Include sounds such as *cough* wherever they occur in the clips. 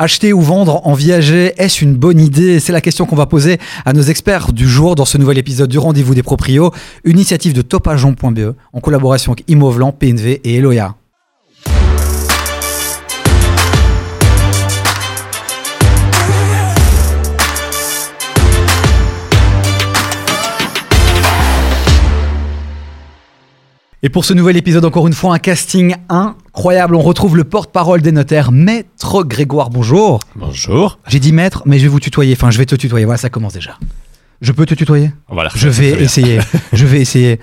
Acheter ou vendre en viager, est-ce une bonne idée? C'est la question qu'on va poser à nos experts du jour dans ce nouvel épisode du Rendez-vous des Proprios, initiative de topageon.be en collaboration avec Imovlan, PNV et Eloya. Et pour ce nouvel épisode, encore une fois, un casting incroyable. On retrouve le porte-parole des notaires, Maître Grégoire. Bonjour. Bonjour. J'ai dit maître, mais je vais vous tutoyer. Enfin, je vais te tutoyer. Voilà, ça commence déjà. Je peux te tutoyer? Voilà. Je vais essayer. je vais essayer.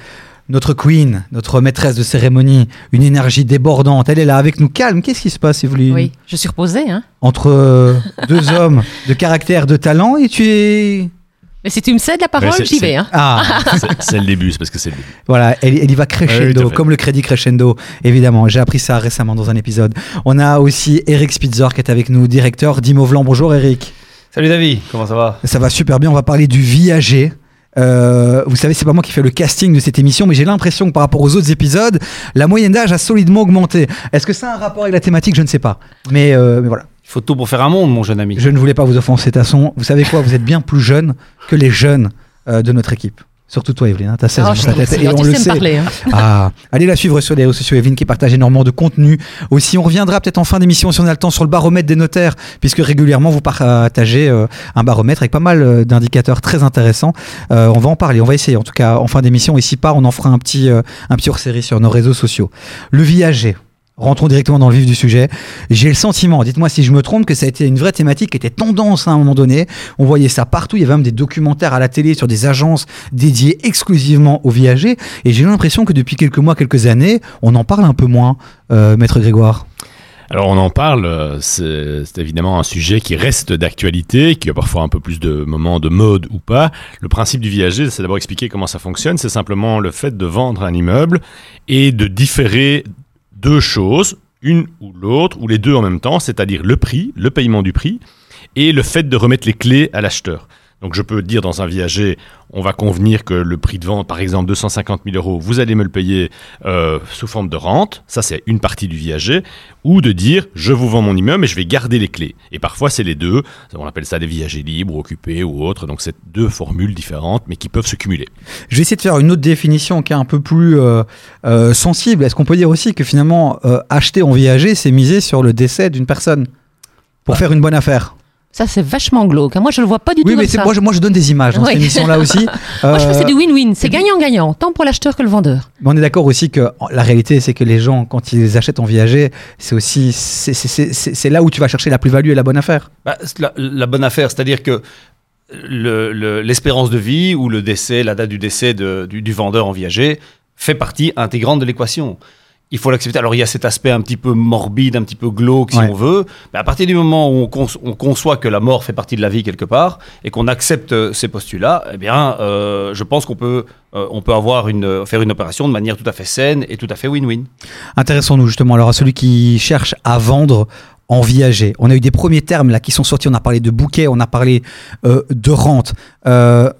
Notre queen, notre maîtresse de cérémonie, une énergie débordante. Elle est là avec nous, calme. Qu'est-ce qui se passe, Evelyne? Oui, je suis reposée. Hein Entre deux hommes de caractère, de talent, et tu es mais si tu me cèdes la parole, Ouais, j'y vais. Hein. ah *laughs* C'est- le début, c'est parce que c'est le début. Voilà, elle, elle y va Ah crescendo, oui, comme le crédit crescendo, évidemment. J'ai appris ça récemment dans un épisode. On a aussi Eric Spitzer qui est avec nous, directeur d'Imovlan. Bonjour Eric. Salut David, comment ça va? Ça va super bien, on va parler du viager. Euh, vous savez, c'est pas moi qui fais le casting de cette émission, mais j'ai l'impression que par rapport aux autres épisodes, la moyenne d'âge a solidement augmenté. Est-ce que ça a un rapport avec la thématique? Je ne sais pas. Mais, euh, mais voilà, Il faut tout pour faire un monde, mon jeune ami. je ne voulais pas vous offenser, Tasson. Vous savez quoi Vous êtes bien plus jeune que les jeunes euh, de notre équipe. Surtout toi, Evelyne, hein, t'as 16 Oh, ans je sur ta tête. Et on le sait. parler. hein. Ah, allez la suivre sur les réseaux sociaux, Evelyne qui partage énormément de contenu. Aussi, on reviendra peut-être en fin d'émission si on a le temps sur le baromètre des notaires, puisque régulièrement vous partagez euh, un baromètre avec pas mal euh, d'indicateurs très intéressants. Euh, on va en parler, on va essayer en tout cas en fin d'émission. Et si pas, on en fera un petit, euh, un petit hors-série sur nos réseaux sociaux. Le viager. Rentrons directement dans le vif du sujet. J'ai le sentiment, dites-moi si je me trompe, que ça a été une vraie thématique qui était tendance à un moment donné. On voyait ça partout. Il y avait même des documentaires à la télé sur des agences dédiées exclusivement aux viagers. Et j'ai l'impression que depuis quelques mois, quelques années, on en parle un peu moins, euh, Maître Grégoire. Alors on en parle, euh, c'est évidemment un sujet qui reste d'actualité, qui a parfois un peu plus de moments de mode ou pas. Le principe du viager, c'est d'abord expliquer comment ça fonctionne. C'est simplement le fait de vendre un immeuble et de différer deux choses, une ou l'autre, ou les deux en même temps, c'est-à-dire le prix, le paiement du prix, et le fait de remettre les clés à l'acheteur. Donc je peux dire dans un viager, on va convenir que le prix de vente, par exemple 250 000 euros, vous allez me le payer euh, sous forme de rente, ça c'est une partie du viager, ou de dire je vous vends mon immeuble et je vais garder les clés. Et parfois c'est les deux, on appelle ça des viagers libres, occupés ou autres, donc c'est deux formules différentes mais qui peuvent se cumuler. Je vais essayer de faire une autre définition qui est un peu plus euh, euh, sensible. Est-ce qu'on peut dire aussi que finalement, acheter en viager, c'est miser sur le décès d'une personne pour faire une bonne affaire? Ça, c'est vachement glauque. hein. Moi, je le vois pas du Oui, tout mais comme c'est- ça. moi je, moi je donne des images dans Oui. cette émission-là aussi. *laughs* Moi, je trouve que c'est Euh, du win-win. C'est gagnant-gagnant, tant pour l'acheteur que le vendeur. Mais on est d'accord aussi que la réalité, c'est que les gens, quand ils achètent en viager, c'est aussi c'est- là où tu vas chercher la plus-value et la bonne affaire. Bah, la, la bonne affaire, c'est-à-dire que le- le- l'espérance de vie ou le décès, la date du décès de- du, du vendeur en viager fait partie intégrante de l'équation. Il faut l'accepter. Alors il y a cet aspect un petit peu morbide, un petit peu glauque si Ouais. on veut. Mais à partir du moment où on, conçoit que la mort fait partie de la vie quelque part et qu'on accepte euh, ces postulats, eh bien, euh, je pense qu'on peut, euh, on peut avoir une, faire une opération de manière tout à fait saine et tout à fait win-win. Intéressons-nous justement alors à celui qui cherche à vendre en viager. On a eu des premiers termes là qui sont sortis. On a parlé de bouquet, on a parlé euh, de rente. Euh,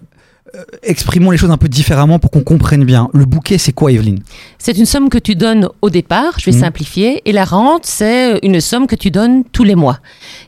exprimons les choses un peu différemment pour qu'on comprenne bien. Le bouquet, c'est quoi, Evelyne? C'est une somme que tu donnes au départ, je vais Mhm. simplifier, et la rente, c'est une somme que tu donnes tous les mois.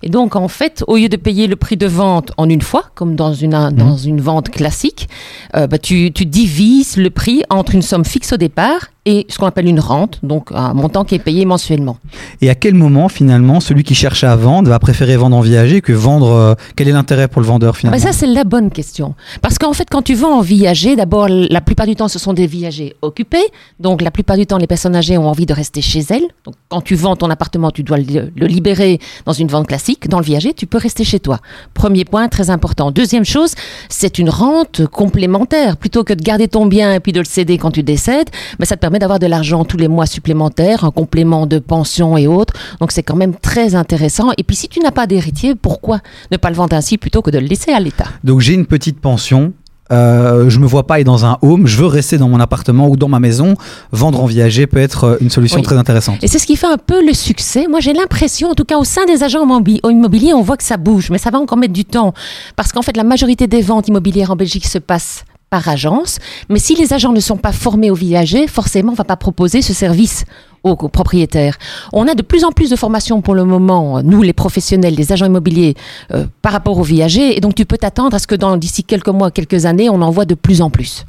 Et donc, en fait, au lieu de payer le prix de vente en une fois, comme dans une, Mhm. dans une vente classique, euh, bah, tu, tu divises le prix entre une somme fixe au départ et ce qu'on appelle une rente, donc un montant qui est payé mensuellement. Et à quel moment, finalement, celui qui cherche à vendre va préférer vendre en viager que vendre euh, Quel est l'intérêt pour le vendeur, Ah finalement ben ça, c'est la bonne question. Parce qu'en fait, quand tu vends en viager, d'abord, la plupart du temps, ce sont des viagers occupés. Donc, la plupart du temps, les personnes âgées ont envie de rester chez elles. Donc, quand tu vends ton appartement, tu dois le, le libérer dans une vente classique. Dans le viager, tu peux rester chez toi. Premier point, très important. Deuxième chose, c'est une rente complémentaire. Plutôt que de garder ton bien et puis de le céder quand tu décèdes, ben, ça te permet d'avoir de l'argent tous les mois supplémentaires, un complément de pension et autres. Donc, c'est quand même très intéressant. Et puis, si tu n'as pas d'héritier, pourquoi ne pas le vendre ainsi plutôt que de le laisser à l'État? Donc j'ai une petite pension. Euh, je me vois pas aller dans un home, je veux rester dans mon appartement ou dans ma maison. Vendre en viager peut être euh, une solution Oui. très intéressante. Et c'est ce qui fait un peu le succès. Moi, j'ai l'impression, en tout cas au sein des agents immobi- immobiliers, on voit que ça bouge, mais ça va encore mettre du temps. Parce qu'en fait, la majorité des ventes immobilières en Belgique se passent par agence. Mais si les agents ne sont pas formés au viager, forcément, on va pas proposer ce service aux, aux propriétaires. On a de plus en plus de formations pour le moment, nous les professionnels, les agents immobiliers, euh, par rapport au viager. Et donc tu peux t'attendre à ce que dans d'ici quelques mois, quelques années, on en voit de plus en plus.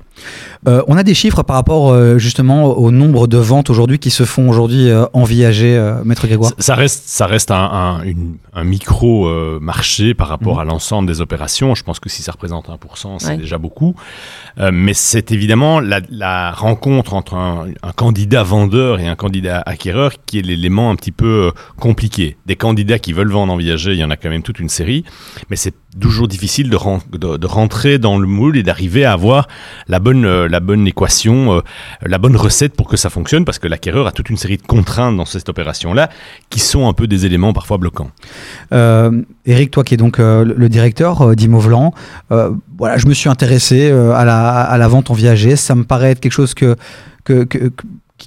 Euh, on a des chiffres par rapport euh, justement au nombre de ventes aujourd'hui qui se font aujourd'hui euh, en viager, euh, Maître Grégoire Ça reste, ça reste un, un, une- un micro euh, marché par rapport Mhm. à l'ensemble des opérations. Je pense que si ça représente 1%, c'est Ouais. déjà beaucoup. Euh, mais c'est évidemment la, la rencontre entre un, un candidat vendeur et un candidat acquéreur qui est l'élément un petit peu compliqué. Des candidats qui veulent vendre en viager, il y en a quand même toute une série. Mais c'est toujours difficile de, ren- de, de rentrer dans le moule et d'arriver à avoir la bonne, euh, la bonne équation, euh, la bonne recette pour que ça fonctionne, parce que l'acquéreur a toute une série de contraintes dans cette opération-là qui sont un peu des éléments parfois bloquants. Euh, Eric, toi qui es donc euh, le directeur euh, d'Immovlan, euh, voilà, je me suis intéressé euh, à, la, vente en viager. Ça me paraît être quelque chose que,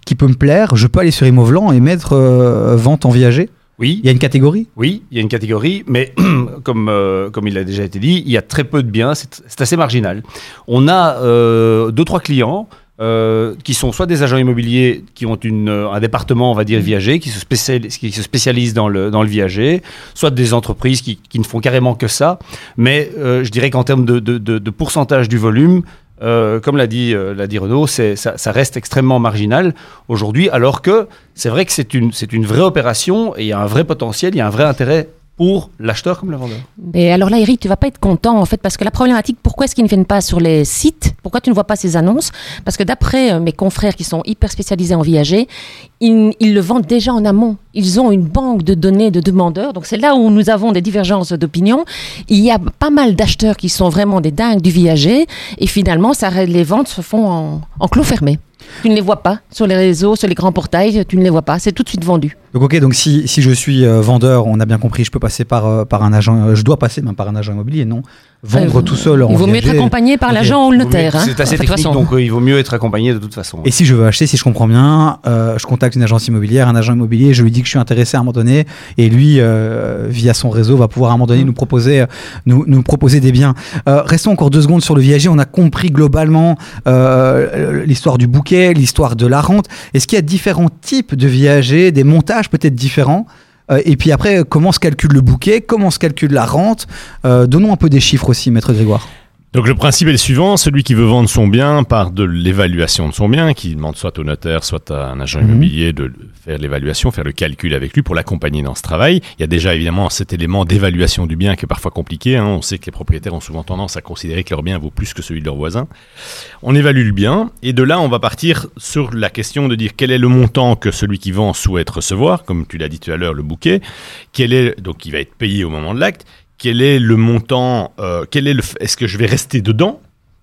qui peut me plaire. Je peux aller sur Immovlan et mettre euh, vente en viager. Oui, Il y a une catégorie? Oui, il y a une catégorie, mais *clears throat* comme, euh, comme il a déjà été dit, il y a très peu de biens, c'est assez marginal. On a euh, deux, trois clients euh, qui sont soit des agents immobiliers qui ont une, euh, un département, on va dire, viager, qui se, spécialisent, qui se spécialisent dans le, dans le viager, soit des entreprises qui, qui ne font carrément que ça. Mais je dirais qu'en termes de, de- de- de pourcentage du volume, euh, comme l'a dit, euh, dit Renaud, ça, reste extrêmement marginal aujourd'hui, alors que c'est vrai que c'est une, une vraie opération et il y a un vrai potentiel, il y a un vrai intérêt pour l'acheteur comme le vendeur. Mais alors là, Eric, tu vas pas être content en fait, parce que la problématique, pourquoi est-ce qu'ils ne viennent pas sur les sites? Pourquoi tu ne vois pas ces annonces? Parce que d'après euh, mes confrères qui sont hyper spécialisés en viager, ils, le vendent déjà en amont. Ils ont une banque de données de demandeurs. Donc c'est là où nous avons des divergences d'opinion. Il y a pas mal d'acheteurs qui sont vraiment des dingues du viager, et finalement, ça, les ventes se font en, en clos fermé. Tu ne les vois pas sur les réseaux, sur les grands portails, tu ne les vois pas. C'est tout de suite vendu. Donc ok, donc si, je suis euh, vendeur, on a bien compris, je peux passer par, euh, un agent, euh, je dois passer par un agent immobilier, non? Vendre Euh, tout seul en Il vaut mieux être viager. accompagné par l'agent ou le notaire. hein, C'est assez toute technique, façon. donc euh, il vaut mieux être accompagné de toute façon. Et si je veux acheter, si je comprends bien, euh, je contacte une agence immobilière, un agent immobilier, je lui dis que je suis intéressé à un moment donné, et lui, euh, via son réseau, va pouvoir à un moment donné nous proposer, nous, nous proposer des biens. Euh, restons encore deux secondes sur le viager. On a compris globalement euh, l'histoire du bouquet, l'histoire de la rente. Est-ce qu'il y a différents types de viagers, des montages peut-être différents? Et puis après, comment se calcule le bouquet? Comment se calcule la rente? Euh, Donnons un peu des chiffres aussi, maître Grégoire. Donc le principe est le suivant, celui qui veut vendre son bien part de l'évaluation de son bien, qui demande soit au notaire, soit à un agent Mhm. immobilier de faire l'évaluation, faire le calcul avec lui pour l'accompagner dans ce travail. Il y a déjà évidemment cet élément d'évaluation du bien qui est parfois compliqué. hein. On sait que les propriétaires ont souvent tendance à considérer que leur bien vaut plus que celui de leur voisin. On évalue le bien et de là on va partir sur la question de dire quel est le montant que celui qui vend souhaite recevoir, comme tu l'as dit tout à l'heure, le bouquet, quel est donc qui va être payé au moment de l'acte, quel est le montant, euh, quel est le, est-ce que je vais rester dedans?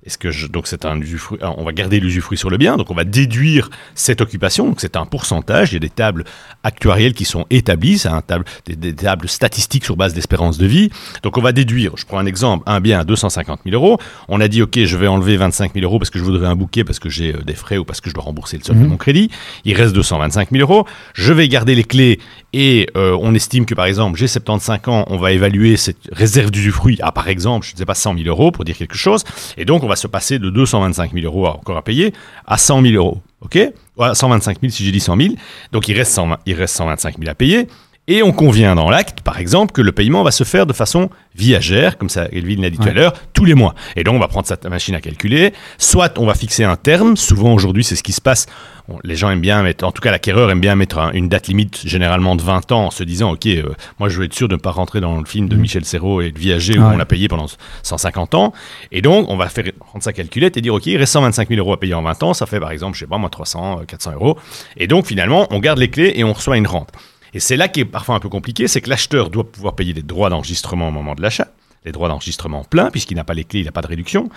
Est-ce que je, donc c'est un usufruit, ah, on va garder l'usufruit sur le bien, donc on va déduire cette occupation, donc c'est un pourcentage, il y a des tables actuarielles qui sont établies, c'est un table, des, des tables statistiques sur base d'espérance de vie, donc on va déduire, je prends un exemple, un bien à 250 000 euros, on a dit ok je vais enlever 25 000 euros parce que je voudrais un bouquet, parce que j'ai euh, des frais ou parce que je dois rembourser le solde de Mhm. mon crédit, il reste 225 000 euros, je vais garder les clés et euh, on estime que par exemple j'ai 75 ans, on va évaluer cette réserve d'usufruit. À par exemple, je ne sais pas 100 000 euros pour dire quelque chose, et donc on va se passer de 225 000 euros encore à payer à 100 000 euros, ok? Ouais, 125 000 si j'ai dit 100 000, donc il reste, 120 il reste 125 000 à payer. Et on convient dans l'acte, par exemple, que le paiement va se faire de façon viagère, comme ça Elvin l'a dit tout à l'heure, tous les mois. Et donc on va prendre cette machine à calculer. Soit on va fixer un terme, souvent aujourd'hui c'est ce qui se passe. Bon, les gens aiment bien mettre, en tout cas l'acquéreur aime bien mettre un- une date limite, généralement de 20 ans, en se disant, ok, euh, moi je veux être sûr de ne pas rentrer dans le film de Mhm. Michel Serrault et de Viager où Ouais. on l'a payé pendant 150 ans. Et donc on va faire prendre sa calculette et dire, ok, il reste 125 000 euros à payer en 20 ans, ça fait par exemple, je sais pas moi, 300, euh, 400 euros. Et donc finalement, on garde les clés et on reçoit une rente. Et c'est là qui est parfois un peu compliqué, c'est que l'acheteur doit pouvoir payer les droits d'enregistrement au moment de l'achat, les droits d'enregistrement pleins, puisqu'il n'a pas les clés, il n'a pas de réduction.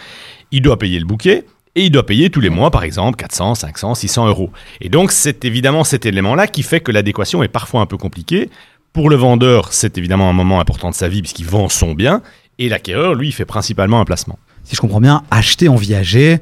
Il doit payer le bouquet, et il doit payer tous les mois, par exemple, 400, 500, 600 euros. Et donc, c'est évidemment cet élément-là qui fait que l'adéquation est parfois un peu compliquée. Pour le vendeur, c'est évidemment un moment important de sa vie, puisqu'il vend son bien, et l'acquéreur, lui, fait principalement un placement. Si je comprends bien, acheter en viager,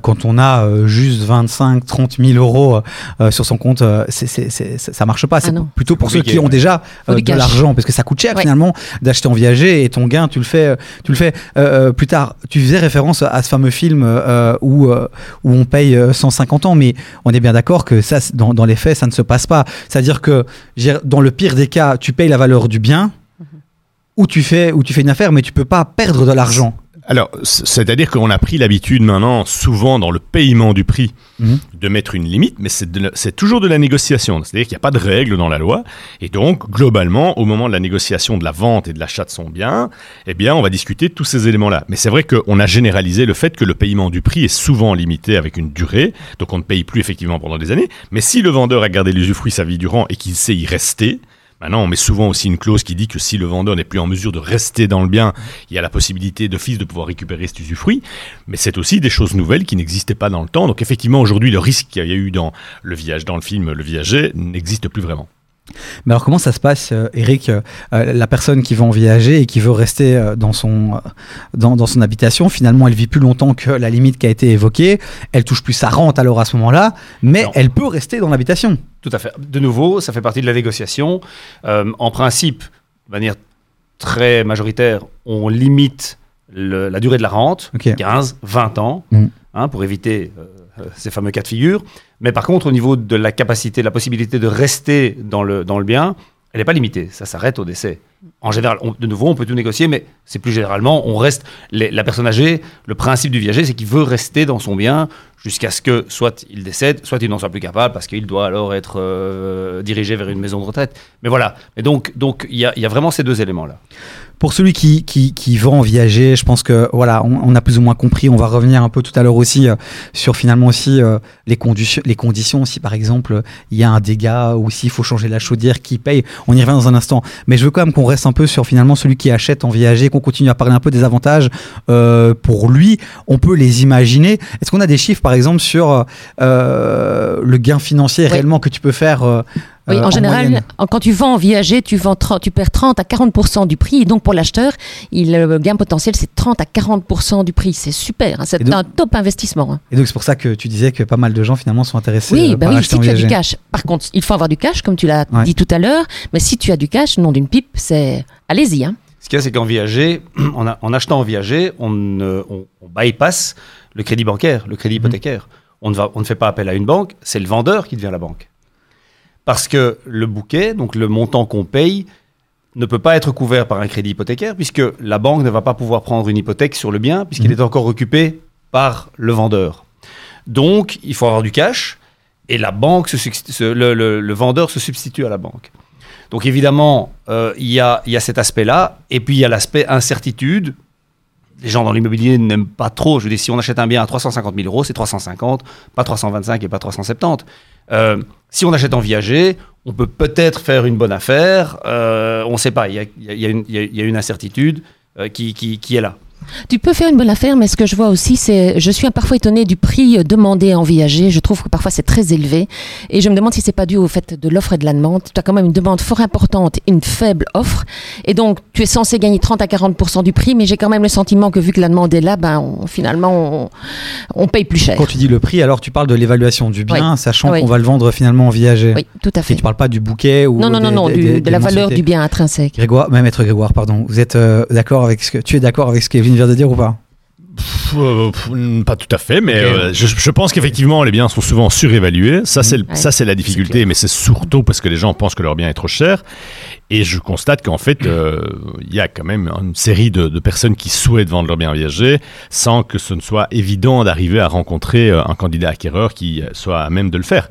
quand on a euh, juste 25, 30 000 euros euh, sur son compte, euh, c'est, c'est, c'est- ça marche pas. C'est Ah non. plutôt pour ceux qui ont ouais. déjà euh, de l'argent, parce que ça coûte cher Ouais. finalement d'acheter en viager et ton gain, tu le fais, euh, tu le fais euh, euh, plus tard. Tu faisais référence à ce fameux film euh, où, euh, où on paye euh, 150 ans, mais on est bien d'accord que ça, c'est- dans, dans les faits, ça ne se passe pas. C'est-à-dire que dans le pire des cas, tu payes la valeur du bien. Ou tu, fais, ou tu fais une affaire, mais tu peux pas perdre de l'argent. Alors, c'est-à-dire qu'on a pris l'habitude maintenant, souvent dans le paiement du prix, Mhm. de mettre une limite, mais c'est toujours de la négociation. C'est-à-dire qu'il n'y a pas de règle dans la loi. Et donc, globalement, au moment de la négociation de la vente et de l'achat de son bien, eh bien, on va discuter de tous ces éléments-là. Mais c'est vrai qu'on a généralisé le fait que le paiement du prix est souvent limité avec une durée. Donc, on ne paye plus effectivement pendant des années. Mais si le vendeur a gardé l'usufruit sa vie durant et qu'il sait y rester, Maintenant, on met souvent aussi une clause qui dit que si le vendeur n'est plus en mesure de rester dans le bien, il y a la possibilité d'office de pouvoir récupérer cet usufruit. Mais c'est aussi des choses nouvelles qui n'existaient pas dans le temps. Donc effectivement, aujourd'hui, le risque qu'il y a eu dans le dans le film Le Viager, n'existe plus vraiment. Mais alors comment ça se passe, euh, Eric, euh, euh, la personne qui va en viager et qui veut rester dans, son, dans, dans son habitation, finalement elle vit plus longtemps que la limite qui a été évoquée, elle touche plus sa rente alors à ce moment-là, mais Non. elle peut rester dans l'habitation. Tout à fait. De nouveau, ça fait partie de la négociation. Euh, en principe, de manière très majoritaire, on limite le- la durée de la rente, Ok. 15, 20 ans, Mm. hein, pour éviter euh, ces fameux cas de figure. Mais par contre, au niveau de la capacité, de la possibilité de rester dans le, dans le bien, elle n'est pas limitée. Ça s'arrête au décès. En général, de nouveau, on peut tout négocier, mais c'est plus généralement, on reste. la personne âgée, le principe du viager, c'est qu'il veut rester dans son bien jusqu'à ce que soit il décède, soit il n'en soit plus capable, parce qu'il doit alors être euh, dirigé vers une maison de retraite. Mais voilà. Mais donc, donc il y, a, y a vraiment ces deux éléments-là. Pour celui qui, qui, qui va en viager, je pense que voilà, on, on a plus ou moins compris. On va revenir un peu tout à l'heure aussi euh, sur finalement aussi euh, les, conditions, les conditions. Si par exemple il y a un dégât ou s'il faut changer la chaudière, qui paye? On y revient dans un instant. Mais je veux quand même qu'on reste un peu sur finalement celui qui achète en viager, qu'on continue à parler un peu des avantages euh, pour lui. On peut les imaginer. Est-ce qu'on a des chiffres par exemple sur le gain financier Oui. réellement que tu peux faire Oui, euh, en général, moyenne quand tu vends en viager, tu, vends 30 tu perds 30 à 40% du prix. Et donc, pour l'acheteur, il- le gain potentiel, c'est 30 à 40% du prix. C'est super. hein, C'est donc- un top investissement. hein. Et donc c'est pour ça que tu disais que pas mal de gens finalement sont intéressés Oui, euh, bah par oui, acheter si en tu as du cash. Par contre, il faut avoir du cash, comme tu l'as Ouais. dit tout à l'heure. Mais si tu as du cash, nom d'une pipe, c'est. Allez-y. Hein. Ce qu'il y a, c'est qu'en viager, *clears throat* en, a- en achetant en viager, on, ne- on, on bypass le crédit bancaire, le crédit hypothécaire. On, ne va, on ne fait pas appel à une banque, c'est le vendeur qui devient la banque. Parce que le bouquet, donc le montant qu'on paye, ne peut pas être couvert par un crédit hypothécaire, puisque la banque ne va pas pouvoir prendre une hypothèque sur le bien, puisqu'il est encore occupé par le vendeur. Donc, il faut avoir du cash, et la banque se substi- se- le, le- le vendeur se substitue à la banque. Donc évidemment, euh, il y, a, il y a cet aspect-là, et puis il y a l'aspect incertitude. Les gens dans l'immobilier n'aiment pas trop. Je veux dire, si on achète un bien à 350 000 euros, c'est 350, pas 325 et pas 370. Euh, si on achète en viager, on peut peut-être faire une bonne affaire. euh, on ne sait pas. Il y a, une- incertitude euh, qui est là. Tu peux faire une bonne affaire, mais ce que je vois aussi, c'est. Je suis parfois étonnée du prix demandé en viager. Je trouve que parfois c'est très élevé. Et je me demande si c'est pas dû au fait de l'offre et de la demande. Tu as quand même une demande fort importante et une faible offre. Et donc, tu es censé gagner 30 à 40 du prix, mais j'ai quand même le sentiment que vu que la demande est là, ben, on- finalement, on, on paye plus cher. Quand tu dis le prix, alors tu parles de l'évaluation du bien, sachant Oui. qu'on va le vendre finalement en viager. Oui, tout à Et fait. tu parles pas du bouquet ou Non, non, non, des- non, des- du- des- de la valeur du bien intrinsèque. Grégoire, même maître Grégoire, pardon. Vous êtes euh, d'accord avec ce que tu es d'accord avec ce qu'Evelyne vient de dire ou pas? Euh, pff, pas tout à fait, mais euh, je, je pense qu'effectivement les biens sont souvent surévalués. Ça c'est Ouais. la difficulté, mais c'est surtout parce que les gens pensent que leur bien est trop cher. Et je constate qu'en fait euh, il y a quand même une série de, de personnes qui souhaitent vendre leur bien viager sans que ce ne soit évident d'arriver à rencontrer un candidat acquéreur qui soit à même de le faire.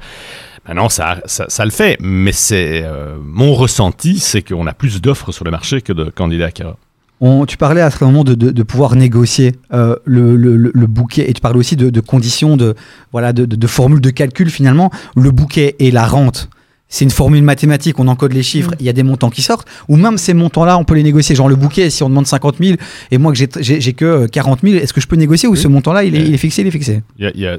Maintenant, ça, ça, ça le fait, mais c'est euh, mon ressenti, c'est qu'on a plus d'offres sur le marché que de candidats acquéreurs. On- tu parlais à ce moment de, de- de pouvoir négocier euh, le, le- le- le bouquet et tu parlais aussi de, de conditions, de, voilà, de, de- de formules de calcul finalement. Le bouquet et la rente, c'est une formule mathématique, on encode les chiffres, Mm. il y a des montants qui sortent, ou même ces montants-là, on peut les négocier. Genre le bouquet, si on demande 50 000 et moi que j'ai- que euh, 40 000, est-ce que je peux négocier ou Oui. ce montant-là, il, est- Oui. il est fixé, il est fixé? Il y a- il y a-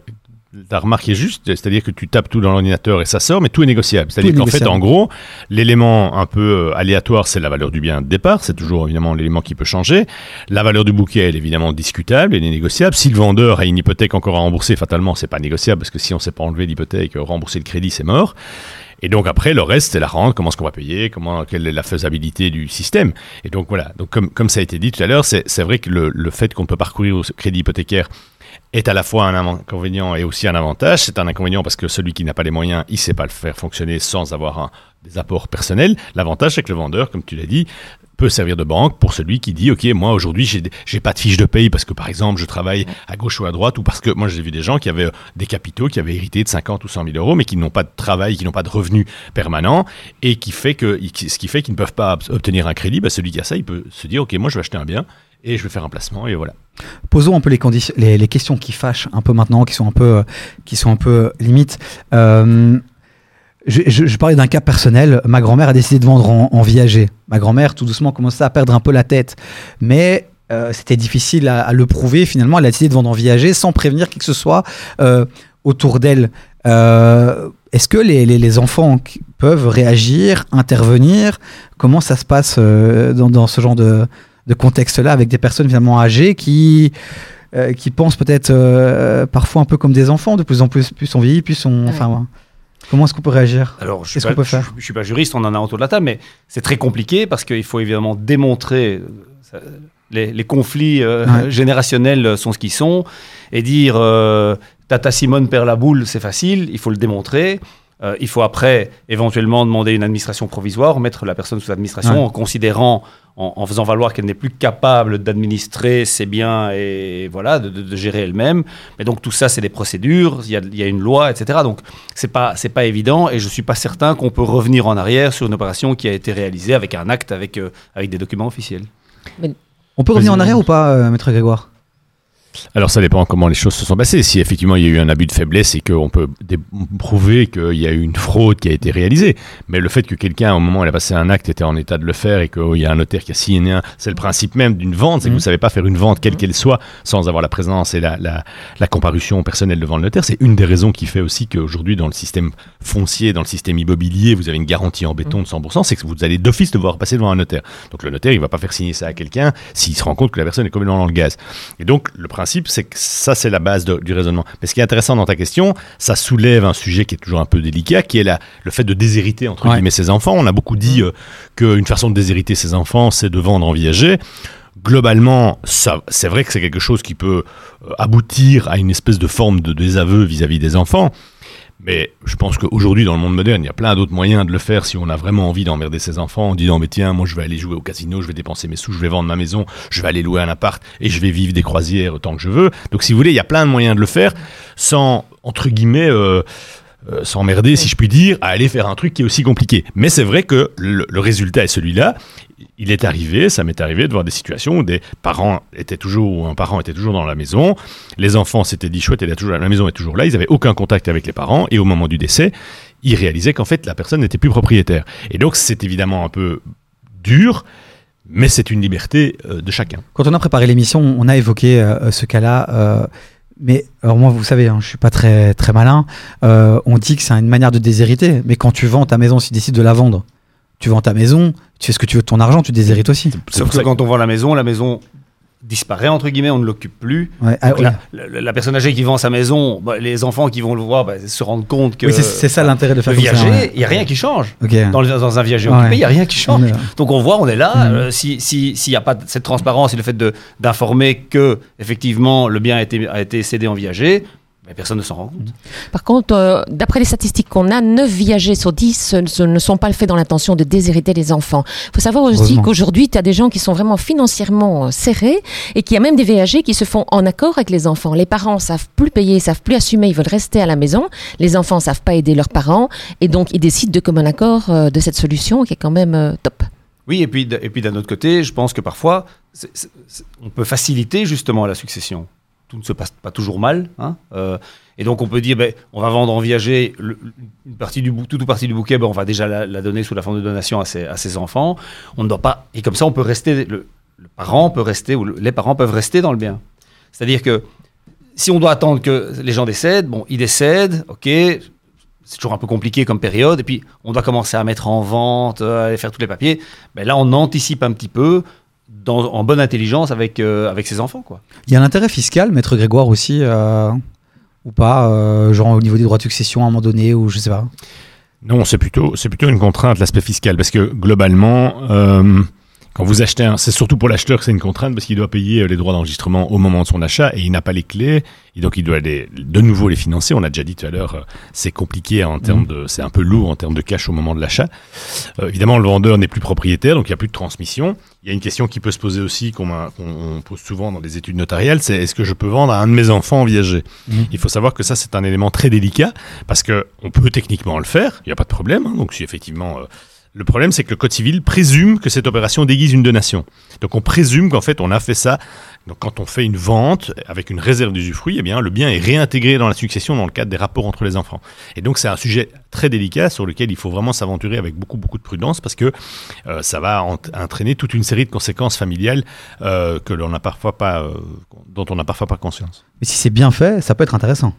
ta remarque est juste, c'est-à-dire que tu tapes tout dans l'ordinateur et ça sort, mais tout est négociable. C'est-à-dire qu'en fait, en gros, l'élément un peu euh, aléatoire, c'est la valeur du bien de départ. C'est toujours évidemment l'élément qui peut changer. La valeur du bouquet, elle est évidemment discutable, elle est négociable. Si le vendeur a une hypothèque encore à rembourser, fatalement, c'est pas négociable parce que si on s'est pas enlevé l'hypothèque, euh, rembourser le crédit, c'est mort. Et donc après, le reste, c'est la rente, comment est-ce qu'on va payer, comment, quelle est la faisabilité du système. Et donc voilà, donc comme, comme ça a été dit tout à l'heure, c'est c'est vrai que le, le fait qu'on peut parcourir au crédit hypothécaire est à la fois un inconvénient et aussi un avantage. C'est un inconvénient parce que celui qui n'a pas les moyens, il sait pas le faire fonctionner sans avoir un- des apports personnels. L'avantage, c'est que le vendeur, comme tu l'as dit, peut servir de banque pour celui qui dit, OK, moi aujourd'hui, j'ai j'ai pas de fiche de paye parce que par exemple, je travaille à gauche ou à droite ou parce que moi j'ai vu des gens qui avaient euh, des capitaux, qui avaient hérité de 50 ou 100 000 euros, mais qui n'ont pas de travail, qui n'ont pas de revenus permanents et qui fait que, ce qui fait qu'ils ne peuvent pas ob- obtenir un crédit. Bah, celui qui a ça, il peut se dire, OK, moi je vais acheter un bien et je vais faire un placement et voilà. Posons un peu les, questions qui fâchent un peu maintenant, qui sont un peu, euh, qui sont un peu euh, limites. Euh, je, parlais d'un cas personnel. Ma grand-mère a décidé de vendre en, en viager. Ma grand-mère, tout doucement, commençait à perdre un peu la tête. Mais c'était difficile à, le prouver. Finalement, elle a décidé de vendre en viager sans prévenir qui que ce soit autour d'elle. Est-ce que les, enfants peuvent réagir, intervenir? Comment ça se passe dans ce genre de, de contexte-là avec des personnes finalement âgées qui, euh, qui pensent peut-être euh, parfois un peu comme des enfants, de plus en plus, plus on vieillit, plus on... Ouais. Enfin, ouais. comment est-ce qu'on peut réagir? Alors, je suis qu'on peut je- faire? Je, suis pas juriste, on en a autour de la table, mais c'est très compliqué parce qu'il faut évidemment démontrer. euh, ça- les, les conflits euh, Ouais. *laughs* générationnels sont ce qu'ils sont. Et dire euh, Tata Simone perd la boule, c'est facile, il faut le démontrer. Euh, il faut après éventuellement demander une administration provisoire, mettre la personne sous administration Ouais. en considérant, en, en faisant valoir qu'elle n'est plus capable d'administrer ses biens et voilà, de, de- de gérer elle-même. Mais donc tout ça, c'est des procédures, il y a, il y a une loi, etc. Donc c'est pas c'est pas évident et je suis pas certain qu'on peut revenir en arrière sur une opération qui a été réalisée avec un acte, avec euh, avec des documents officiels. On peut revenir en arrière ou pas, euh, Maître Grégoire? Alors ça dépend comment les choses se sont passées. Si effectivement il y a eu un abus de faiblesse et qu'on peut prouver qu'il y a eu une fraude qui a été réalisée, mais le fait que quelqu'un au moment où il a passé un acte était en état de le faire et qu'il y a un notaire qui a signé un, c'est le principe même d'une vente, c'est que Mhm. vous savez pas faire une vente quelle qu'elle soit sans avoir la présence et la, la, la comparution personnelle devant le notaire. C'est une des raisons qui fait aussi qu'aujourd'hui dans le système foncier, dans le système immobilier, vous avez une garantie en béton de 100%, c'est que vous allez d'office devoir passer devant un notaire. Donc le notaire il va pas faire signer ça à quelqu'un s'il se rend compte que la personne est complètement dans le gaz. Et donc, le principe, c'est que ça, c'est la base de- du raisonnement. Mais ce qui est intéressant dans ta question, ça soulève un sujet qui est toujours un peu délicat, qui est la, le fait de déshériter, entre Ouais. guillemets, ses enfants. On a beaucoup dit euh, qu'une façon de déshériter ses enfants, c'est de vendre en viager. Globalement, c'est vrai que c'est quelque chose qui peut euh, aboutir à une espèce de forme de désaveu vis-à-vis des enfants. Mais je pense qu'aujourd'hui, dans le monde moderne, il y a plein d'autres moyens de le faire si on a vraiment envie d'emmerder ses enfants en disant Mais tiens, moi je vais aller jouer au casino, je vais dépenser mes sous, je vais vendre ma maison, je vais aller louer un appart et je vais vivre des croisières autant que je veux. Donc, si vous voulez, il y a plein de moyens de le faire sans, entre guillemets, euh, euh, s'emmerder, si je puis dire, à aller faire un truc qui est aussi compliqué. Mais c'est vrai que le, le résultat est celui-là. Il est arrivé, ça m'est arrivé de voir des situations où des parents étaient toujours, ou un parent était toujours dans la maison, les enfants s'étaient dit chouette, elle est toujours, la maison est toujours là, ils n'avaient aucun contact avec les parents, et au moment du décès, ils réalisaient qu'en fait la personne n'était plus propriétaire. Et donc c'est évidemment un peu dur, mais c'est une liberté euh, de chacun. Quand on a préparé l'émission, on a évoqué euh, ce cas-là. euh, mais alors moi, vous savez, hein, je suis pas très très malin. Euh, on dit que c'est une manière de déshériter. Mais quand tu vends ta maison, si tu décides de la vendre, tu vends ta maison, tu fais ce que tu veux de ton argent, tu déshérites aussi. Sauf que ça quand on vend la maison, la maison disparaît entre guillemets, on ne l'occupe plus. Ouais, ah, la, personne âgée qui vend sa maison, bah, les enfants qui vont le voir bah, se rendent compte que Oui, c'est- ça l'intérêt de le faire ça, viager, il ouais. n'y a rien qui change. Dans, le- dans un viager occupé, il n'y a rien qui change. Donc on voit, on est là. Mhm. euh, si si- s'il n'y a pas cette transparence et le fait d'informer que effectivement le bien a été, a été cédé en viager, mais personne ne s'en rend compte. Par contre, euh, d'après les statistiques qu'on a, 9 viagers sur 10 euh, ce ne sont pas faits dans l'intention de déshériter les enfants. Il faut savoir aussi qu'aujourd'hui, tu as des gens qui sont vraiment financièrement euh, serrés et qu'il y a même des viagers qui se font en accord avec les enfants. Les parents savent plus payer, savent plus assumer, ils veulent rester à la maison. Les enfants savent pas aider leurs parents et donc ils décident de commun accord euh, de cette solution qui est quand même euh, top. Oui, et puis, et puis d'un autre côté, je pense que parfois, c'est- c'est- c'est- on peut faciliter justement la succession. Tout ne se passe pas toujours mal. hein, euh, et donc on peut dire, ben, on va vendre en viager une partie du, toute ou partie du bouquet, ben, on va déjà la, donner sous la forme de donation à ses, à ses enfants. On ne doit pas, et comme ça, on peut rester, le, le parent peut rester, ou le- les parents peuvent rester dans le bien. C'est-à-dire que si on doit attendre que les gens décèdent, bon, ils décèdent, ok, c'est toujours un peu compliqué comme période, et puis on doit commencer à mettre en vente, euh, aller faire tous les papiers. Mais là, on anticipe un petit peu dans, en bonne intelligence avec, euh, avec ses enfants, quoi. Il y a un intérêt fiscal, maître Grégoire aussi, euh, ou pas, euh, genre au niveau des droits de succession à un moment donné, ou je sais pas. Non, c'est plutôt, c'est plutôt une contrainte, l'aspect fiscal, parce que globalement, euh, quand vous achetez un, c'est surtout pour l'acheteur que c'est une contrainte, parce qu'il doit payer euh, les droits d'enregistrement au moment de son achat, et il n'a pas les clés, et donc il doit les, de nouveau les financer. On a déjà dit tout à l'heure, euh, c'est compliqué en termes de, c'est un peu lourd en termes de cash au moment de l'achat. Euh, évidemment, le vendeur n'est plus propriétaire, donc il n'y a plus de transmission. Il y a une question qui peut se poser aussi, qu'on pose souvent dans les études notariales, c'est est-ce que je peux vendre à un de mes enfants en viager Mhm. Il faut savoir que ça, c'est un élément très délicat, parce que on peut techniquement le faire, il n'y a pas de problème. hein. donc si effectivement, euh, le problème, c'est que le code civil présume que cette opération déguise une donation. Donc on présume qu'en fait, on a fait ça. Donc quand on fait une vente avec une réserve d'usufruit, eh bien le bien est réintégré dans la succession dans le cadre des rapports entre les enfants. Et donc c'est un sujet très délicat sur lequel il faut vraiment s'aventurer avec beaucoup beaucoup de prudence parce que euh, ça va ent- entraîner toute une série de conséquences familiales euh, que l'on parfois pas, euh, dont on n'a parfois pas conscience. Mais si c'est bien fait, ça peut être intéressant.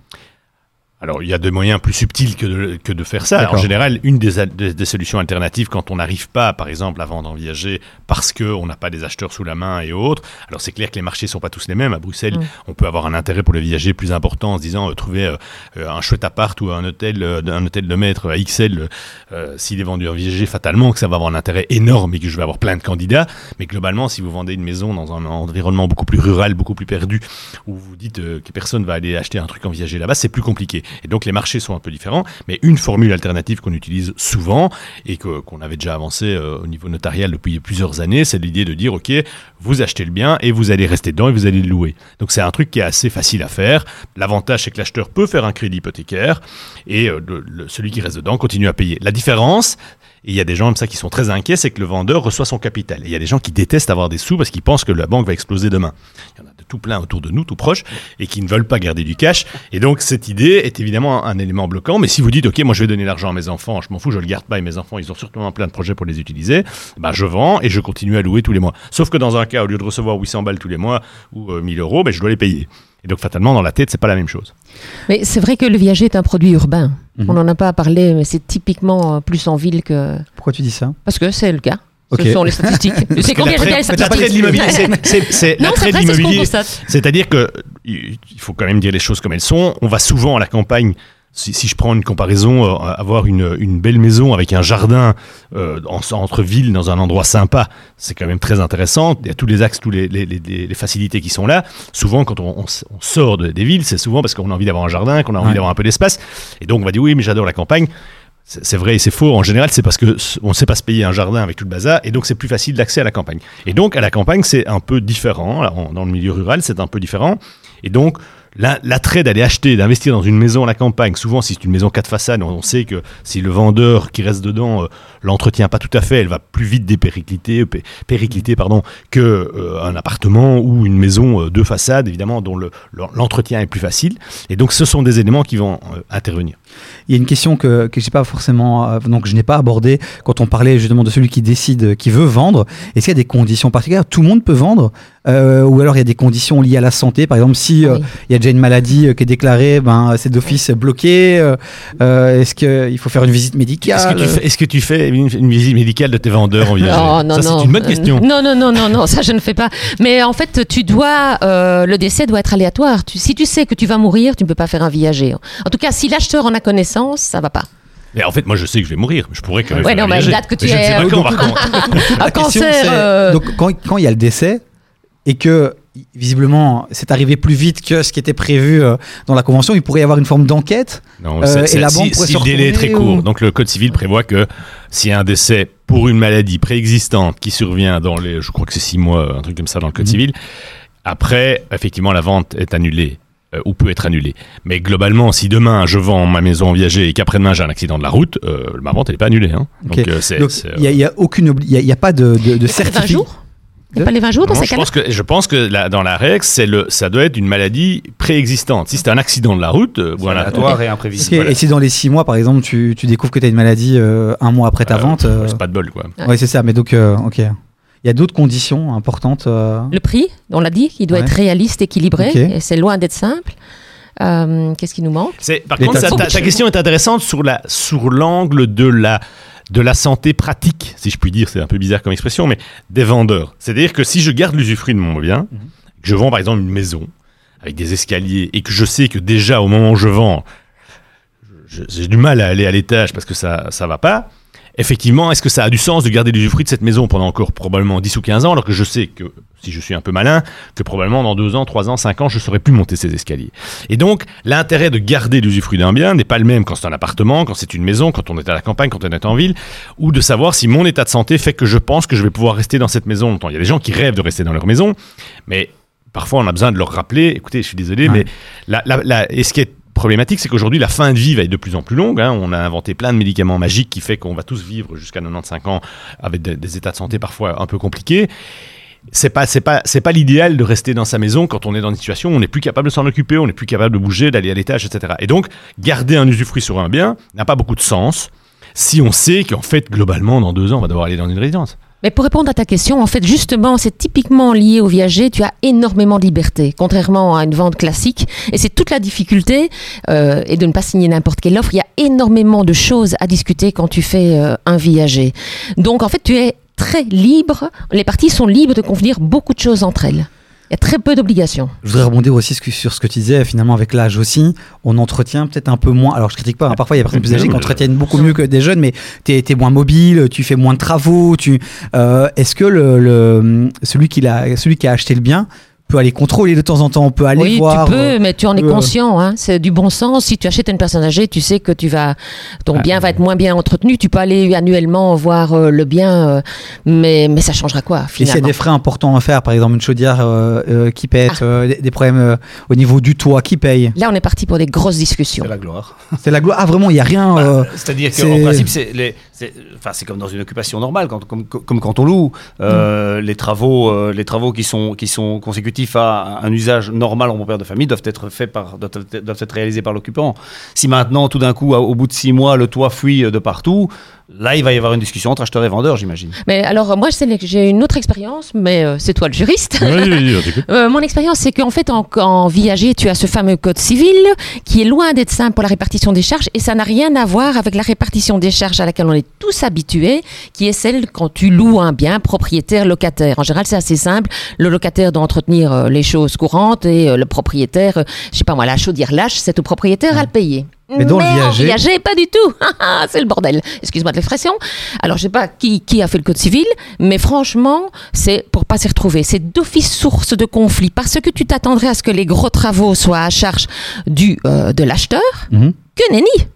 Alors, il y a des moyens plus subtils que de, que de faire ça. En général, une des, des- des solutions alternatives, quand on n'arrive pas, par exemple, à vendre en viager parce qu'on n'a pas des acheteurs sous la main et autres, alors c'est clair que les marchés sont pas tous les mêmes. À Bruxelles, Mm. on peut avoir un intérêt pour le viager plus important en se disant, euh, trouver euh, euh, un chouette appart ou un hôtel, euh, un hôtel de maître à XL, euh, s'il est vendu en viager, fatalement que ça va avoir un intérêt énorme et que je vais avoir plein de candidats. Mais globalement, si vous vendez une maison dans un environnement beaucoup plus rural, beaucoup plus perdu, où vous dites euh, que personne va aller acheter un truc en viager là-bas, c'est plus compliqué. Et donc les marchés sont un peu différents, mais une formule alternative qu'on utilise souvent et que- qu'on avait déjà avancé euh, au niveau notarial depuis plusieurs années, c'est l'idée de dire ok, vous achetez le bien et vous allez rester dedans et vous allez le louer. Donc c'est un truc qui est assez facile à faire. L'avantage c'est que l'acheteur peut faire un crédit hypothécaire et euh, le- le- celui qui reste dedans continue à payer. La différence, et il y a des gens comme ça qui sont très inquiets, c'est que le vendeur reçoit son capital. Et il y a des gens qui détestent avoir des sous parce qu'ils pensent que la banque va exploser demain. Tout plein autour de nous, tout proche, et qui ne veulent pas garder du cash. Et donc cette idée est évidemment un, un élément bloquant. Mais si vous dites, ok, moi je vais donner l'argent à mes enfants, je m'en fous, je le garde pas, et mes enfants, ils ont surtout plein de projets pour les utiliser, ben je vends et je continue à louer tous les mois. Sauf que dans un cas, au lieu de recevoir 800 balles tous les mois ou euh, 1000 euros, ben je dois les payer. Et donc fatalement, dans la tête, c'est pas la même chose. Mais c'est vrai que le viager est un produit urbain. Mhm. On n'en a pas parlé, mais c'est typiquement euh, plus en ville que. Pourquoi tu dis ça? Parce que c'est le cas. Ok. Ce sont les statistiques. *laughs* C'est combien L'attrait- l'attrait de l'immobilier, c'est- c'est- c'est *laughs* Non, l'attrait de c'est ce l'immobilier. C'est-à-dire que il faut quand même dire les choses comme elles sont. On va souvent à la campagne. Si, si je prends une comparaison, euh, avoir une, une belle maison avec un jardin euh, en centre-ville, dans un endroit sympa, c'est quand même très intéressant. Il y a tous les axes, toutes les, les, les- les facilités qui sont là. Souvent, quand on, on s- on sort de- des villes, c'est souvent parce qu'on a envie d'avoir un jardin, qu'on a envie Ouais. d'avoir un peu d'espace. Et donc, on va dire oui, mais j'adore la campagne. C'est vrai et c'est faux. En général, c'est parce que s- on ne sait pas se payer un jardin avec tout le bazar, et donc c'est plus facile d'accès à la campagne. Et donc à la campagne, c'est un peu différent. Dans le milieu rural, c'est un peu différent. Et donc la- l'attrait d'aller acheter, d'investir dans une maison à la campagne, souvent si c'est une maison quatre façades, on sait que si le vendeur qui reste dedans euh, l'entretient pas tout à fait, elle va plus vite dépéricliter, pé- péricliter pardon, que euh, un appartement ou une maison euh, deux façades, évidemment, dont le- l'entretien est plus facile. Et donc ce sont des éléments qui vont euh, intervenir. Il y a une question que, que j'ai pas forcément, euh, donc je n'ai pas abordée quand on parlait justement de celui qui décide, euh, qui veut vendre. Est-ce qu'il y a des conditions particulières? Tout le monde peut vendre Euh, Ou alors il y a des conditions liées à la santé Par exemple, si euh, Oui. il y a déjà une maladie euh, qui est déclarée, ben, c'est d'office bloqué. Est-ce qu'il faut faire une visite médicale? Est-ce que, tu fais, est-ce que tu fais une, une visite médicale de tes vendeurs en viager Oh, non, Ça, non. c'est une bonne question. Non, non, non, non, non, ça je ne fais pas. Mais en fait, tu dois, euh, le décès doit être aléatoire. Tu- si tu sais que tu vas mourir, tu ne peux pas faire un viager. En tout cas, si l'acheteur en a connaissance, ça va pas. Mais en fait, moi, je sais que je vais mourir. Je pourrais quand même Ouais, non, mais viager. date que tu es- contre. *laughs* Un La cancer. c'est- euh, Donc quand, quand il y a le décès et que visiblement c'est arrivé plus vite que ce qui était prévu euh, dans la convention, il pourrait y avoir une forme d'enquête. Non, Euh, c'est- et la si, banque pourrait si se le délai est très court. ou- Donc, le Code civil prévoit que s'il y a un décès pour une maladie préexistante qui survient dans les, je crois que c'est six mois, un truc comme ça dans le Code Mhm. civil, après, effectivement, la vente est annulée. Euh, ou peut être annulée. Mais globalement, si demain je vends ma maison en viager et qu'après-demain j'ai un accident de la route, euh, ma vente elle n'est pas annulée. Hein. Donc euh, il n'y a, il y a aucune, obli- il y a, il y a pas de, de, de les 20 certificat. jours Il y a De- pas les 20 jours dans Non, ces je cas-là pense que je pense que la- dans la règle, c'est le, ça doit être une maladie préexistante. Si c'est un accident de la route, euh, C'est voilà. aléatoire et imprévisible. Et si dans les six mois, par exemple, tu, tu découvres que tu as une maladie euh, un mois après ta Euh, vente, euh, C'est pas de bol, quoi. ouais, c'est ça. Mais donc, euh, ok. Il y a d'autres conditions importantes. euh, Le prix, on l'a dit, il doit Ouais. être réaliste, équilibré, et c'est loin d'être simple. Euh, Qu'est-ce qui nous manque? C'est- Par contre, ta, question est intéressante sur la sur l'angle de la de la santé pratique, si je puis dire, c'est un peu bizarre comme expression, mais des vendeurs. C'est-à-dire que si je garde l'usufruit de mon bien, Mhm. que je vends par exemple une maison avec des escaliers et que je sais que déjà au moment où je vends, je- j'ai du mal à aller à l'étage parce que ça ça va pas. Effectivement, est-ce que ça a du sens de garder l'usufruit de cette maison pendant encore probablement 10 ou 15 ans alors que je sais que, si je suis un peu malin, que probablement dans 2 ans, 3 ans, 5 ans, je ne saurais plus monter ces escaliers. Et donc, l'intérêt de garder l'usufruit d'un bien n'est pas le même quand c'est un appartement, quand c'est une maison, quand on est à la campagne, quand on est en ville, ou de savoir si mon état de santé fait que je pense que je vais pouvoir rester dans cette maison longtemps. Il y a des gens qui rêvent de rester dans leur maison, mais parfois on a besoin de leur rappeler, écoutez, je suis désolé, Ouais. mais la, la- la- et ce qui est problématique, c'est qu'aujourd'hui, la fin de vie va être de plus en plus longue. hein. On a inventé plein de médicaments magiques qui fait qu'on va tous vivre jusqu'à 95 ans avec des, états de santé parfois un peu compliqués. C'est pas, c'est pas, c'est pas l'idéal de rester dans sa maison quand on est dans une situation où on n'est plus capable de s'en occuper, on n'est plus capable de bouger, d'aller à l'étage, etc. Et donc, garder un usufruit sur un bien n'a pas beaucoup de sens si on sait qu'en fait, globalement, dans deux ans, on va devoir aller dans une résidence. Mais pour répondre à ta question, en fait, justement, c'est typiquement lié au viager. Tu as énormément de liberté, contrairement à une vente classique. Et c'est toute la difficulté, euh, et de ne pas signer n'importe quelle offre. Il y a énormément de choses à discuter quand tu fais euh, un viager. Donc, en fait, tu es très libre. Les parties sont libres de convenir beaucoup de choses entre elles. Il y a très peu d'obligations. Je voudrais rebondir aussi sur ce que tu disais, finalement, avec l'âge aussi. On entretient peut-être un peu moins. Alors, je critique pas. hein, parfois, il y a des personnes plus âgées qui entretiennent beaucoup mieux que des jeunes, mais tu es, moins mobile, tu fais moins de travaux. Tu, euh, Est-ce que le, le- celui qui a acheté le bien peut aller contrôler de temps en temps On peut aller oui, voir. tu peux, euh, mais tu en es euh, conscient. Hein, c'est du bon sens. Si tu achètes une personne âgée, tu sais que tu vas, ton Ah, bien va être moins bien entretenu. Tu peux aller annuellement voir euh, le bien, euh, mais, mais ça changera quoi Et s'il y a finalement des frais importants à faire, par exemple une chaudière euh, euh, qui pète, Ah. euh, des, des problèmes euh, au niveau du toit qui paye? Là, on est parti pour des grosses discussions. C'est la gloire. C'est la gloire. Ah, vraiment, il n'y a rien. euh, C'est-à-dire c'est- qu'en principe, c'est les- c'est enfin, comme dans une occupation normale, quand, comme, comme quand on loue. Euh, Les travaux, euh, les travaux qui, sont, qui sont consécutifs à un usage normal en père de famille doivent être, faits par, doivent être réalisés par l'occupant. Si maintenant, tout d'un coup, au bout de six mois, le toit fuit de partout, là, il va y avoir une discussion entre acheteurs et vendeurs, j'imagine. Mais alors, moi, je sais que j'ai une autre expérience, mais euh, c'est toi le juriste. Oui, oui, oui. *laughs* Euh, mon expérience, c'est qu'en fait, en, en viager, tu as ce fameux code civil qui est loin d'être simple pour la répartition des charges et ça n'a rien à voir avec la répartition des charges à laquelle on est tous habitués, qui est celle quand tu loues un bien propriétaire-locataire. En général, c'est assez simple. Le locataire doit entretenir euh, les choses courantes et euh, le propriétaire, euh, je sais pas moi, la chaudière lâche, c'est au propriétaire à le payer. Mais dans le en viager- viager, pas du tout. *laughs* c'est le bordel. Excuse-moi de l'expression. Alors, je sais pas qui, qui a fait le code civil, mais franchement, c'est pour pas s'y retrouver. C'est d'office source de conflit parce que tu t'attendrais à ce que les gros travaux soient à charge du, euh, de l'acheteur. Mhm. Que nenni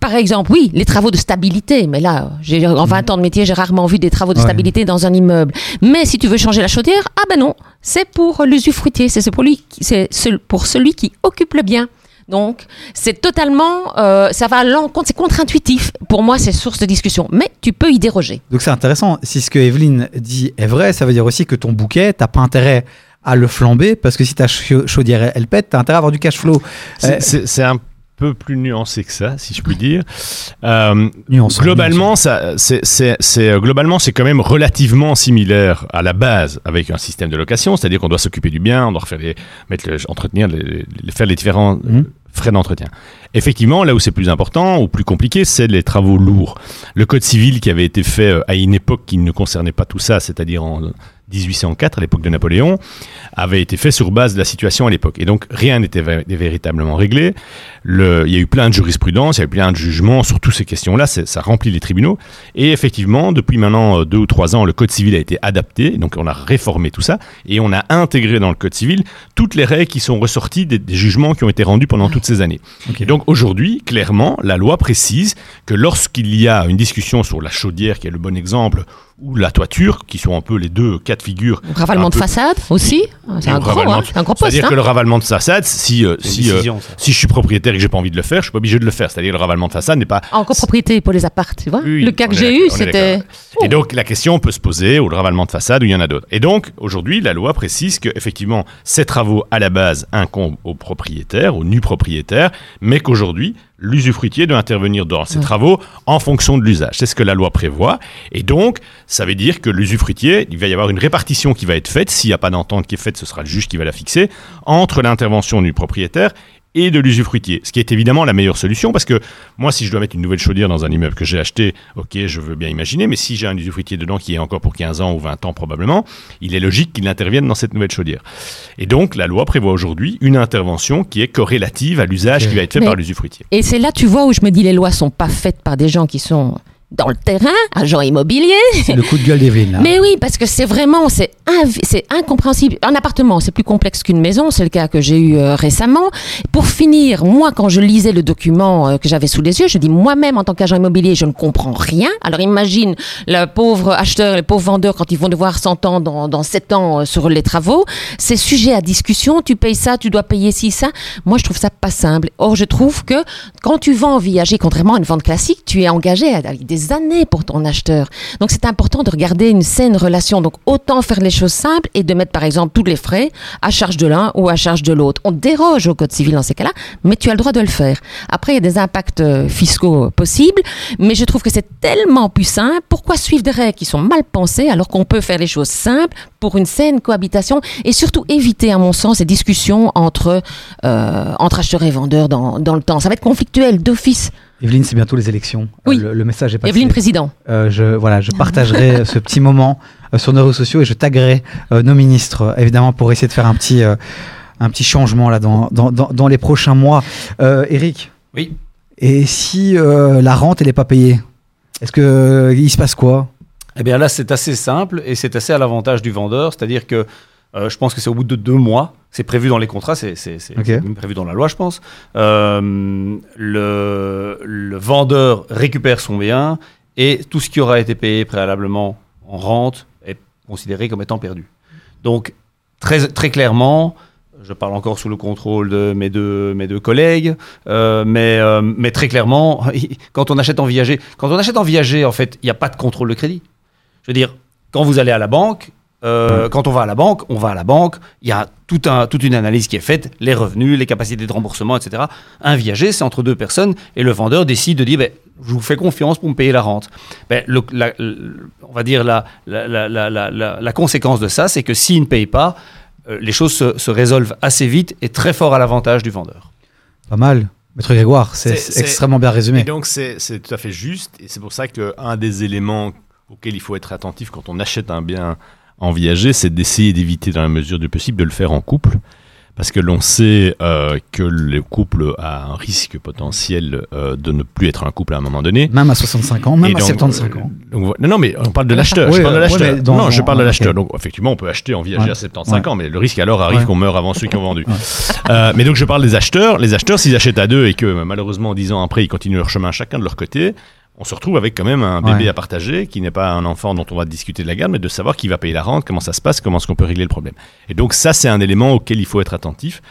par exemple, oui, les travaux de stabilité. Mais là, j'ai, en 20 ans de métier, j'ai rarement vu des travaux de Ouais. stabilité dans un immeuble. Mais si tu veux changer la chaudière, ah ben non, c'est pour l'usufruitier, c'est pour lui, c'est ce- pour celui qui occupe le bien. Donc, c'est totalement, euh, ça va à l'encontre, c'est contre-intuitif. Pour moi, c'est source de discussion. Mais tu peux y déroger. Donc c'est intéressant. Si ce que Evelyne dit est vrai, ça veut dire aussi que ton bouquet, t'as pas intérêt à le flamber parce que si ta chau- chaudière elle, pète, t'as intérêt à avoir du cash flow. C'est- Euh, C'est c'est un peu plus nuancé que ça, si je puis dire. Euh, Nuance, globalement, ça, c'est, c'est, c'est, euh, globalement, c'est quand même relativement similaire à la base avec un système de location, c'est-à-dire qu'on doit s'occuper du bien, on doit refaire les, mettre le- entretenir, les, les- faire les différents euh, Mhm. frais d'entretien. Effectivement, là où c'est plus important ou plus compliqué, c'est les travaux lourds. Le code civil qui avait été fait euh, à une époque qui ne concernait pas tout ça, c'est-à-dire en 1804, à l'époque de Napoléon, avait été fait sur base de la situation à l'époque. Et donc, rien n'était vé- véritablement réglé. Le, il y a eu plein de jurisprudence, il y a eu plein de jugements sur toutes ces questions-là, ça remplit les tribunaux. Et effectivement, depuis maintenant euh, deux ou trois ans, le Code civil a été adapté, donc on a réformé tout ça, et on a intégré dans le Code civil toutes les règles qui sont ressorties des, des jugements qui ont été rendus pendant toutes ces années. Ok. Et donc aujourd'hui, clairement, la loi précise que lorsqu'il y a une discussion sur la chaudière, qui est le bon exemple, ou la toiture, qui sont un peu les deux cas de figure. Donc, ravalement un de peu- façade aussi. C'est un le gros, ravalement hein, de- un gros poste. C'est-à-dire hein. que le ravalement de façade, si, euh, si, euh, décision, si je suis propriétaire et que j'ai pas envie de le faire, je suis pas obligé de le faire. C'est-à-dire le ravalement de façade n'est pas. En copropriété pour les appartes, tu vois. Oui, le cas que j'ai eu, c'était. d'accord. Et donc la question peut se poser au ravalement de façade où il y en a d'autres. Et donc aujourd'hui, la loi précise que effectivement ces travaux à la base incombent au propriétaire, au nu propriétaire, mais qu'aujourd'hui l'usufruitier doit intervenir dans ces Ouais. travaux en fonction de l'usage. C'est ce que la loi prévoit. Et donc, ça veut dire que l'usufruitier, il va y avoir une répartition qui va être faite. S'il n'y a pas d'entente qui est faite, ce sera le juge qui va la fixer, entre l'intervention du propriétaire et de l'usufruitier. Ce qui est évidemment la meilleure solution parce que moi, si je dois mettre une nouvelle chaudière dans un immeuble que j'ai acheté, ok, je veux bien imaginer, mais si j'ai un usufruitier dedans qui est encore pour 15 ans ou 20 ans probablement, il est logique qu'il intervienne dans cette nouvelle chaudière. Et donc, la loi prévoit aujourd'hui une intervention qui est corrélative à l'usage qui va être fait Mais- par l'usufruitier. Et c'est là, tu vois, où je me dis les lois sont pas faites par des gens qui sont dans le terrain, agents immobiliers. C'est le coup de gueule d'Evelyne. là. Mais oui, parce que c'est vraiment, c'est incompréhensible. Un appartement, c'est plus complexe qu'une maison, c'est le cas que j'ai eu euh, récemment. Pour finir, moi, quand je lisais le document euh, que j'avais sous les yeux, je dis moi-même, en tant qu'agent immobilier, je ne comprends rien. Alors imagine le pauvre acheteur et le pauvre vendeur quand ils vont devoir s'entendre dans, dans 7 ans euh, sur les travaux. C'est sujet à discussion, tu payes ça, tu dois payer ci, ça. Moi, je trouve ça pas simple. Or, je trouve que quand tu vends en viager, contrairement à une vente classique, tu es engagé avec des années pour ton acheteur. Donc c'est important de regarder une saine relation. Donc autant faire les choses simples et de mettre par exemple tous les frais à charge de l'un ou à charge de l'autre. On déroge au code civil dans ces cas-là, mais tu as le droit de le faire. Après, il y a des impacts euh, fiscaux possibles, mais je trouve que c'est tellement plus simple. Pourquoi suivre des règles qui sont mal pensées alors qu'on peut faire les choses simples pour une saine cohabitation et surtout éviter, à mon sens, ces discussions entre, euh, entre acheteurs et vendeurs dans, dans le temps? Ça va être conflictuel d'office. Evelyne, c'est bientôt les élections. Oui. Euh, Le, le message est passé. Evelyne Président. Euh, je, voilà, je partagerai ce petit moment euh, sur nos réseaux sociaux et je taguerai euh, nos ministres, euh, évidemment, pour essayer de faire un petit, euh, un petit changement là, dans, dans, dans, dans les prochains mois. Euh, Eric, Oui. et si euh, la rente, elle n'est pas payée Est-ce que euh, il se passe quoi? Eh bien là, c'est assez simple et c'est assez à l'avantage du vendeur. C'est-à-dire que euh, je pense que c'est au bout de deux mois. C'est prévu dans les contrats, c'est prévu dans la loi, je pense. Euh, le, le vendeur récupère son bien et tout ce qui aura été payé préalablement en rente est considéré comme étant perdu. Donc, très, très clairement, je parle encore sous le contrôle de mes deux, mes deux collègues, euh, mais, euh, mais très clairement, *laughs* quand on achète en viager, quand on achète en viager, en fait, il n'y a pas de contrôle de crédit. Je veux dire, quand vous allez à la banque, euh, quand on va à la banque, on va à la banque, il y a tout un, toute une analyse qui est faite, les revenus, les capacités de remboursement, etc. Un viager, c'est entre deux personnes et le vendeur décide de dire, ben, je vous fais confiance pour me payer la rente. Ben, le- la- le- on va dire la, la, la, la, la, la- la conséquence de ça, c'est que s'il ne paye pas, euh, les choses se, se résolvent assez vite et très fort à l'avantage du vendeur. Pas mal. Maître Grégoire, c'est extrêmement bien Et résumé. donc, c'est c'est tout à fait juste. Et c'est pour ça qu'un des éléments auxquels il faut être attentif quand on achète un bien en viager, c'est d'essayer d'éviter, dans la mesure du possible, de le faire en couple. Parce que l'on sait euh, que le couple a un risque potentiel euh, de ne plus être un couple à un moment donné. Même à 65 ans, même à donc, 75 euh, ans. donc non, non, mais on parle de Oui, l'acheteur. oui, je parle de l'acheteur. non, je parle de l'acheteur. Donc, effectivement, on peut acheter en viager Ouais. à 75 Ouais. ans, mais le risque alors arrive Ouais. qu'on meure avant ceux qui ont vendu. Euh, mais donc, je parle des acheteurs. Les acheteurs, s'ils achètent à deux et que malheureusement, dix ans après, ils continuent leur chemin chacun de leur côté, on se retrouve avec quand même un bébé Ouais. à partager qui n'est pas un enfant dont on va discuter de la garde, mais de savoir qui va payer la rente, comment ça se passe, comment est-ce qu'on peut régler le problème. Et donc, ça, c'est un élément auquel il faut être attentif.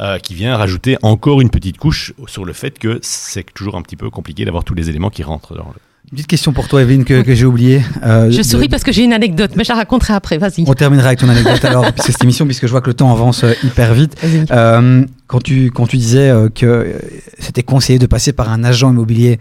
euh, qui vient rajouter encore une petite couche sur le fait que c'est toujours un petit peu compliqué d'avoir tous les éléments qui rentrent dans le, Une petite question pour toi, Evelyne, que, que j'ai oublié. Euh, Je de- souris parce que j'ai une anecdote, mais je la raconterai après, vas-y. On terminera avec ton anecdote alors, *laughs* puisque cette émission, puisque je vois que le temps avance euh, hyper vite. Euh, quand, tu, quand tu disais que c'était conseillé de passer par un agent immobilier,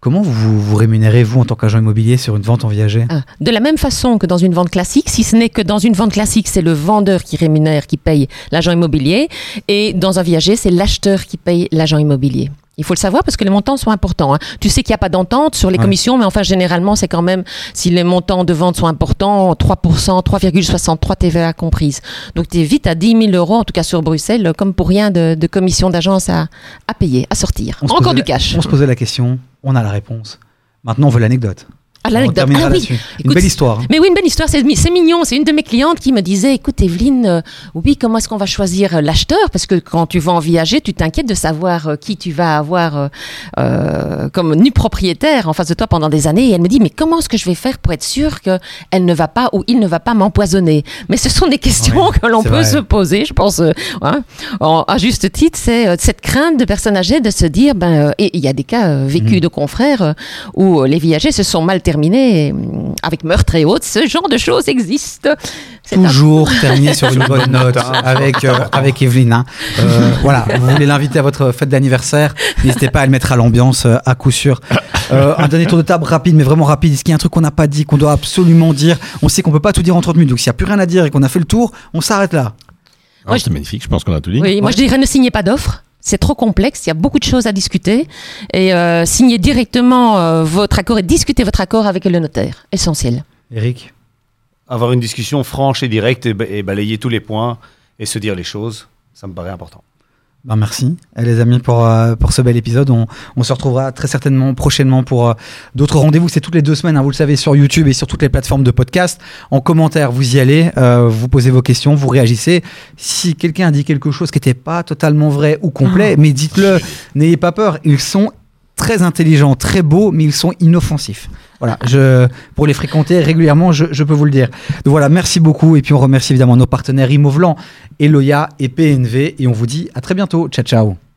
comment vous vous rémunérez, vous, en tant qu'agent immobilier, sur une vente en viager? Ah, De la même façon que dans une vente classique, si ce n'est que dans une vente classique, c'est le vendeur qui rémunère, qui paye l'agent immobilier, et dans un viager, c'est l'acheteur qui paye l'agent immobilier. Il faut le savoir parce que les montants sont importants. hein. Tu sais qu'il n'y a pas d'entente sur les Ouais. commissions, mais enfin, généralement, c'est quand même, si les montants de vente sont importants, 3%, 3,63 TVA comprises. Donc, tu es vite à 10 000 euros, en tout cas sur Bruxelles, comme pour rien de, de commission d'agence à, à payer, à sortir. On Encore du la- cash. On se posait la question, on a la réponse. Maintenant, on veut l'anecdote. Ah, l'anecdote. Ah oui. Une belle histoire. hein. Mais oui, une belle histoire, c'est mi- c'est mignon. C'est une de mes clientes qui me disait, écoute Evelyne, euh, oui, comment est-ce qu'on va choisir euh, l'acheteur? Parce que quand tu vas en viager, tu t'inquiètes de savoir euh, qui tu vas avoir euh, comme nu propriétaire en face de toi pendant des années. Et elle me dit, mais comment est-ce que je vais faire pour être sûre qu'elle ne va pas ou il ne va pas m'empoisonner? Mais ce sont des questions Ouais, que l'on peut vrai. se poser, je pense, hein, en- à juste titre, c'est cette crainte de personnes âgées de se dire, ben, et il y a des cas vécus Mhm. de confrères où les viagers se sont mal terminés terminer hum, avec meurtre et autres. Ce genre de choses existe. C'est un- Toujours terminer sur une *laughs* bonne note avec, euh, avec Evelyne. hein. Euh, voilà, vous voulez l'inviter à votre fête d'anniversaire, n'hésitez pas à le mettre à l'ambiance euh, à coup sûr. Euh, un dernier tour de table rapide, mais vraiment rapide. Est-ce qu'il y a un truc qu'on n'a pas dit, qu'on doit absolument dire? On sait qu'on peut pas tout dire en 30 minutes, donc s'il n'y a plus rien à dire et qu'on a fait le tour, on s'arrête là. Ah, C'est magnifique, je pense qu'on a tout dit. Oui, moi je dirais ne signez pas d'offres. C'est trop complexe, il y a beaucoup de choses à discuter. Et euh, signez directement euh, votre accord et discutez votre accord avec le notaire. Essentiel. Eric Avoir une discussion franche et directe et balayer tous les points et se dire les choses, ça me paraît important. Ben merci, les amis, pour, euh, pour ce bel épisode. On, on se retrouvera très certainement prochainement pour euh, d'autres rendez-vous. C'est toutes les deux semaines, hein, vous le savez, sur YouTube et sur toutes les plateformes de podcast. En commentaire, vous y allez, euh, vous posez vos questions, vous réagissez. Si quelqu'un a dit quelque chose qui n'était pas totalement vrai ou complet, mais dites-le, n'ayez pas peur. Ils sont très intelligents, très beaux, mais ils sont inoffensifs. Voilà, je, pour les fréquenter régulièrement, je, peux vous le dire. Donc voilà, merci beaucoup. Et puis on remercie évidemment nos partenaires Imovlan, Eloya et PNV. Et on vous dit à très bientôt. Ciao, ciao.